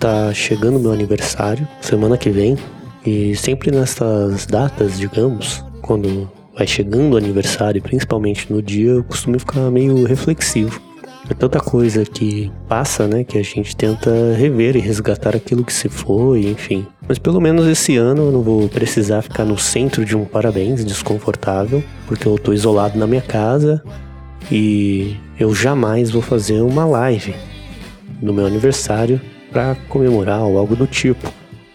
está chegando meu aniversário, semana que vem, e sempre nessas datas, digamos, quando vai chegando o aniversário, principalmente no dia, eu costumo ficar meio reflexivo. É tanta coisa que passa, né, que a gente tenta rever e resgatar aquilo que se foi, enfim. Mas pelo menos esse ano eu não vou precisar ficar no centro de um parabéns desconfortável, porque eu tô isolado na minha casa e eu jamais vou fazer uma live no meu aniversário para comemorar ou algo do tipo.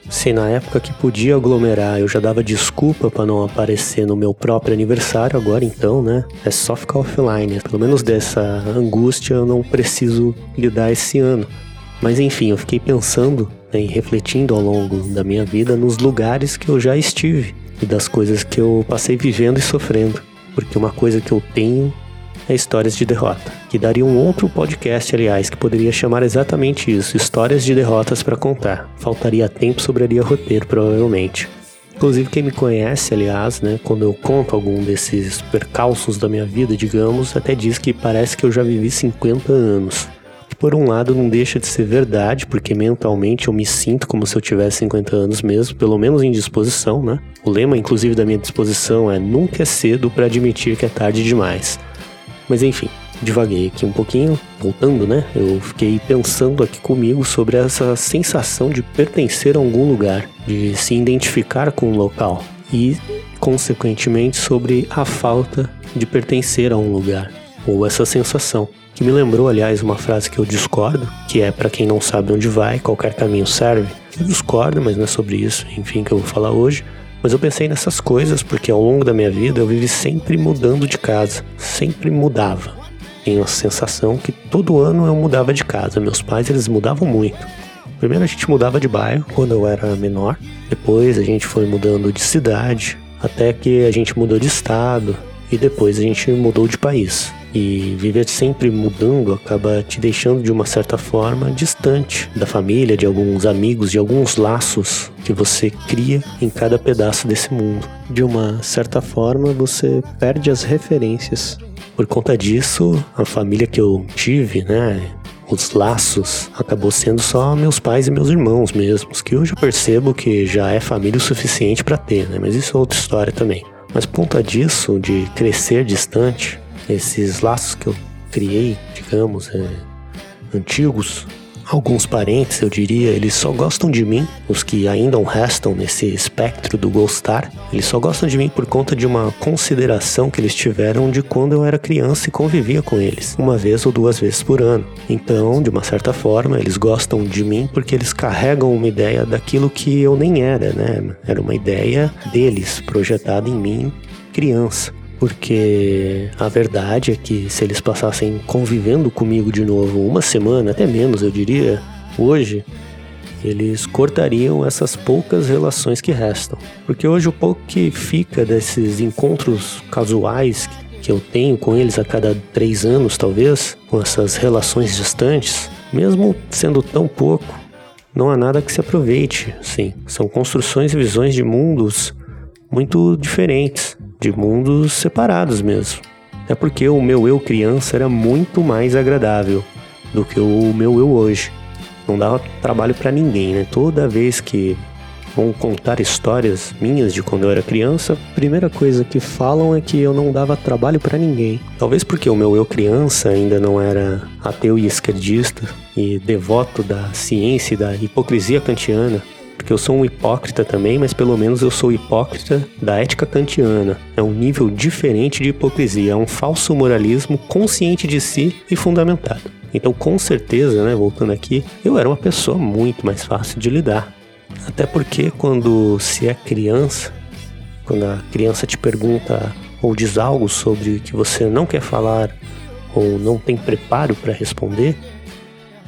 Se na época que podia aglomerar eu já dava desculpa para não aparecer no meu próprio aniversário, agora então, né? É só ficar offline. Pelo menos dessa angústia eu não preciso lidar esse ano. Mas enfim, eu fiquei pensando né, e refletindo ao longo da minha vida nos lugares que eu já estive e das coisas que eu passei vivendo e sofrendo. Porque uma coisa que eu tenho Histórias de Derrota, que daria um outro podcast, aliás, que poderia chamar exatamente isso, Histórias de Derrotas para contar. Faltaria tempo, sobraria roteiro, provavelmente. Inclusive, quem me conhece, aliás, né, quando eu conto algum desses percalços da minha vida, digamos, até diz que parece que eu já vivi 50 anos. Que por um lado não deixa de ser verdade, porque mentalmente eu me sinto como se eu tivesse 50 anos mesmo, pelo menos em disposição, né? O lema, inclusive, da minha disposição é nunca é cedo para admitir que é tarde demais. Mas enfim, devaguei aqui um pouquinho, voltando, né? Eu fiquei pensando aqui comigo sobre essa sensação de pertencer a algum lugar, de se identificar com um local e, consequentemente, sobre a falta de pertencer a um lugar, ou essa sensação. Que me lembrou, aliás, uma frase que eu discordo, que é para quem não sabe onde vai, qualquer caminho serve. Eu discordo, mas não é sobre isso, enfim, que eu vou falar hoje. Mas eu pensei nessas coisas porque ao longo da minha vida eu vivi sempre mudando de casa, sempre mudava. Tenho a sensação que todo ano eu mudava de casa. Meus pais eles mudavam muito. Primeiro a gente mudava de bairro quando eu era menor, depois a gente foi mudando de cidade, até que a gente mudou de estado e depois a gente mudou de país. E viver sempre mudando acaba te deixando de uma certa forma distante da família, de alguns amigos, de alguns laços que você cria em cada pedaço desse mundo. De uma certa forma, você perde as referências. Por conta disso, a família que eu tive, né, os laços acabou sendo só meus pais e meus irmãos mesmos, que hoje eu percebo que já é família o suficiente para ter, né? Mas isso é outra história também. Mas por conta disso, de crescer distante, esses laços que eu criei, digamos, é, antigos, alguns parentes, eu diria, eles só gostam de mim, os que ainda restam nesse espectro do gostar, eles só gostam de mim por conta de uma consideração que eles tiveram de quando eu era criança e convivia com eles, uma vez ou duas vezes por ano. Então, de uma certa forma, eles gostam de mim porque eles carregam uma ideia daquilo que eu nem era, né? Era uma ideia deles projetada em mim, criança porque a verdade é que se eles passassem convivendo comigo de novo uma semana, até menos eu diria, hoje, eles cortariam essas poucas relações que restam. Porque hoje o pouco que fica desses encontros casuais que eu tenho com eles a cada três anos, talvez, com essas relações distantes, mesmo sendo tão pouco, não há nada que se aproveite. Sim, são construções e visões de mundos muito diferentes de mundos separados mesmo. É porque o meu eu criança era muito mais agradável do que o meu eu hoje. Não dava trabalho para ninguém, né? Toda vez que vão contar histórias minhas de quando eu era criança, a primeira coisa que falam é que eu não dava trabalho para ninguém. Talvez porque o meu eu criança ainda não era ateu e esquerdista e devoto da ciência e da hipocrisia kantiana porque eu sou um hipócrita também, mas pelo menos eu sou hipócrita da ética kantiana. É um nível diferente de hipocrisia, é um falso moralismo consciente de si e fundamentado. Então, com certeza, né, voltando aqui, eu era uma pessoa muito mais fácil de lidar. Até porque quando se é criança, quando a criança te pergunta ou diz algo sobre que você não quer falar ou não tem preparo para responder,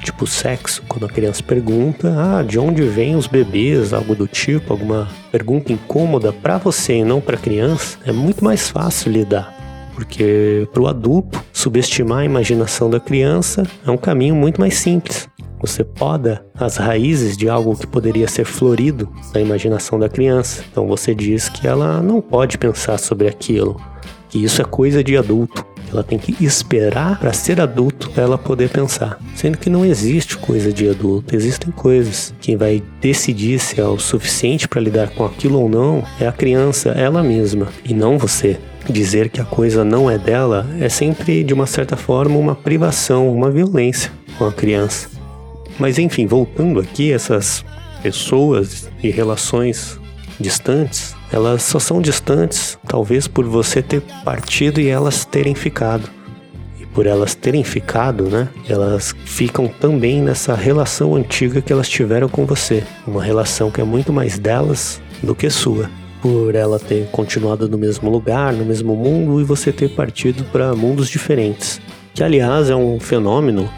tipo sexo, quando a criança pergunta, ah, de onde vêm os bebês, algo do tipo, alguma pergunta incômoda para você e não para a criança, é muito mais fácil lidar. Porque para o adulto, subestimar a imaginação da criança é um caminho muito mais simples. Você poda as raízes de algo que poderia ser florido na imaginação da criança. Então você diz que ela não pode pensar sobre aquilo, que isso é coisa de adulto. Ela tem que esperar para ser adulto para ela poder pensar. Sendo que não existe coisa de adulto, existem coisas. Quem vai decidir se é o suficiente para lidar com aquilo ou não é a criança, ela mesma, e não você. Dizer que a coisa não é dela é sempre, de uma certa forma, uma privação, uma violência com a criança. Mas enfim, voltando aqui, essas pessoas e relações distantes, elas só são distantes talvez por você ter partido e elas terem ficado. E por elas terem ficado, né, elas ficam também nessa relação antiga que elas tiveram com você, uma relação que é muito mais delas do que sua. Por ela ter continuado no mesmo lugar, no mesmo mundo e você ter partido para mundos diferentes. Que aliás é um fenômeno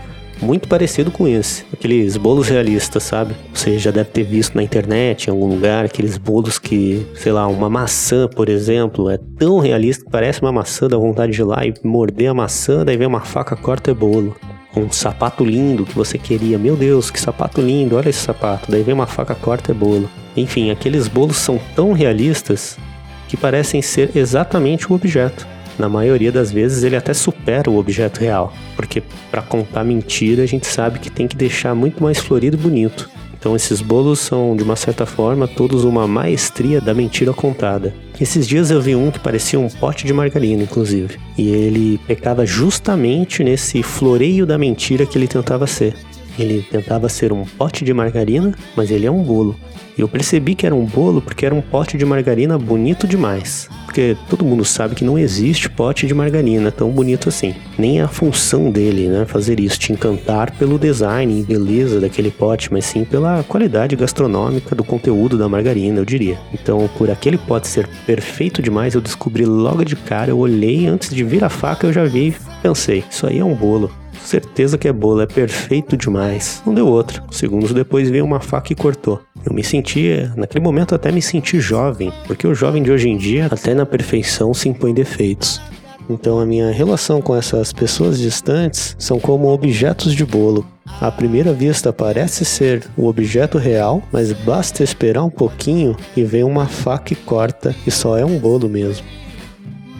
muito parecido com esse. Aqueles bolos realistas, sabe? Você já deve ter visto na internet, em algum lugar, aqueles bolos que, sei lá, uma maçã, por exemplo, é tão realista que parece uma maçã, dá vontade de ir lá e morder a maçã, daí vem uma faca, corta e bolo. Um sapato lindo que você queria, meu Deus, que sapato lindo, olha esse sapato, daí vem uma faca, corta e bolo. Enfim, aqueles bolos são tão realistas que parecem ser exatamente o objeto na maioria das vezes ele até supera o objeto real, porque para contar mentira a gente sabe que tem que deixar muito mais florido e bonito. Então esses bolos são, de uma certa forma, todos uma maestria da mentira contada. Esses dias eu vi um que parecia um pote de margarina, inclusive. E ele pecava justamente nesse floreio da mentira que ele tentava ser. Ele tentava ser um pote de margarina, mas ele é um bolo. E eu percebi que era um bolo porque era um pote de margarina bonito demais. Porque todo mundo sabe que não existe pote de margarina tão bonito assim. Nem a função dele, né? Fazer isso, te encantar pelo design e beleza daquele pote, mas sim pela qualidade gastronômica do conteúdo da margarina, eu diria. Então, por aquele pote ser perfeito demais, eu descobri logo de cara, eu olhei antes de vir a faca, eu já vi pensei, isso aí é um bolo. Certeza que é bolo, é perfeito demais. Não deu outro. Segundos depois veio uma faca e cortou. Eu me sentia, naquele momento até me senti jovem, porque o jovem de hoje em dia, até na perfeição, se impõe defeitos. Então a minha relação com essas pessoas distantes são como objetos de bolo. À primeira vista parece ser o objeto real, mas basta esperar um pouquinho e vem uma faca e corta e só é um bolo mesmo.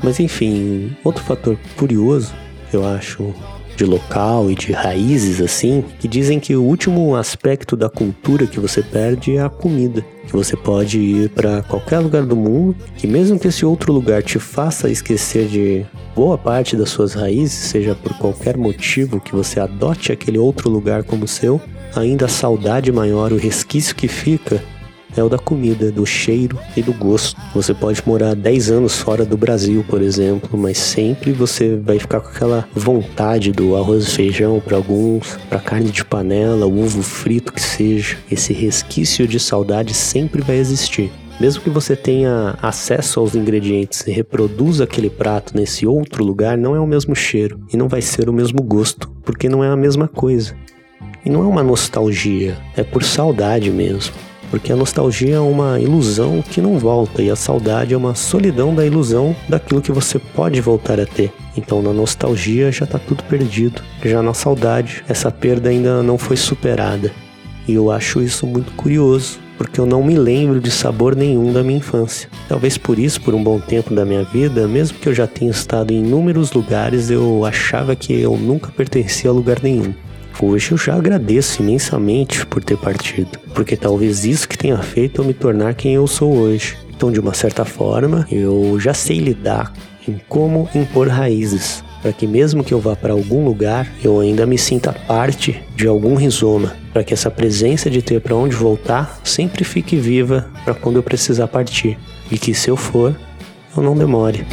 Mas enfim, outro fator curioso, eu acho, de local e de raízes assim, que dizem que o último aspecto da cultura que você perde é a comida. Que você pode ir para qualquer lugar do mundo, que mesmo que esse outro lugar te faça esquecer de boa parte das suas raízes, seja por qualquer motivo que você adote aquele outro lugar como seu, ainda a saudade maior, o resquício que fica é o da comida, do cheiro e do gosto. Você pode morar 10 anos fora do Brasil, por exemplo, mas sempre você vai ficar com aquela vontade do arroz e feijão para alguns, para carne de panela, ovo frito que seja. Esse resquício de saudade sempre vai existir. Mesmo que você tenha acesso aos ingredientes e reproduza aquele prato nesse outro lugar, não é o mesmo cheiro e não vai ser o mesmo gosto, porque não é a mesma coisa. E não é uma nostalgia, é por saudade mesmo porque a nostalgia é uma ilusão que não volta e a saudade é uma solidão da ilusão daquilo que você pode voltar a ter. Então na nostalgia já está tudo perdido, já na saudade essa perda ainda não foi superada. E eu acho isso muito curioso, porque eu não me lembro de sabor nenhum da minha infância. Talvez por isso, por um bom tempo da minha vida, mesmo que eu já tenha estado em inúmeros lugares, eu achava que eu nunca pertencia a lugar nenhum. Hoje eu já agradeço imensamente por ter partido, porque talvez isso que tenha feito eu me tornar quem eu sou hoje. Então, de uma certa forma, eu já sei lidar em como impor raízes, para que mesmo que eu vá para algum lugar, eu ainda me sinta parte de algum rizoma, para que essa presença de ter para onde voltar sempre fique viva para quando eu precisar partir, e que se eu for, eu não demore.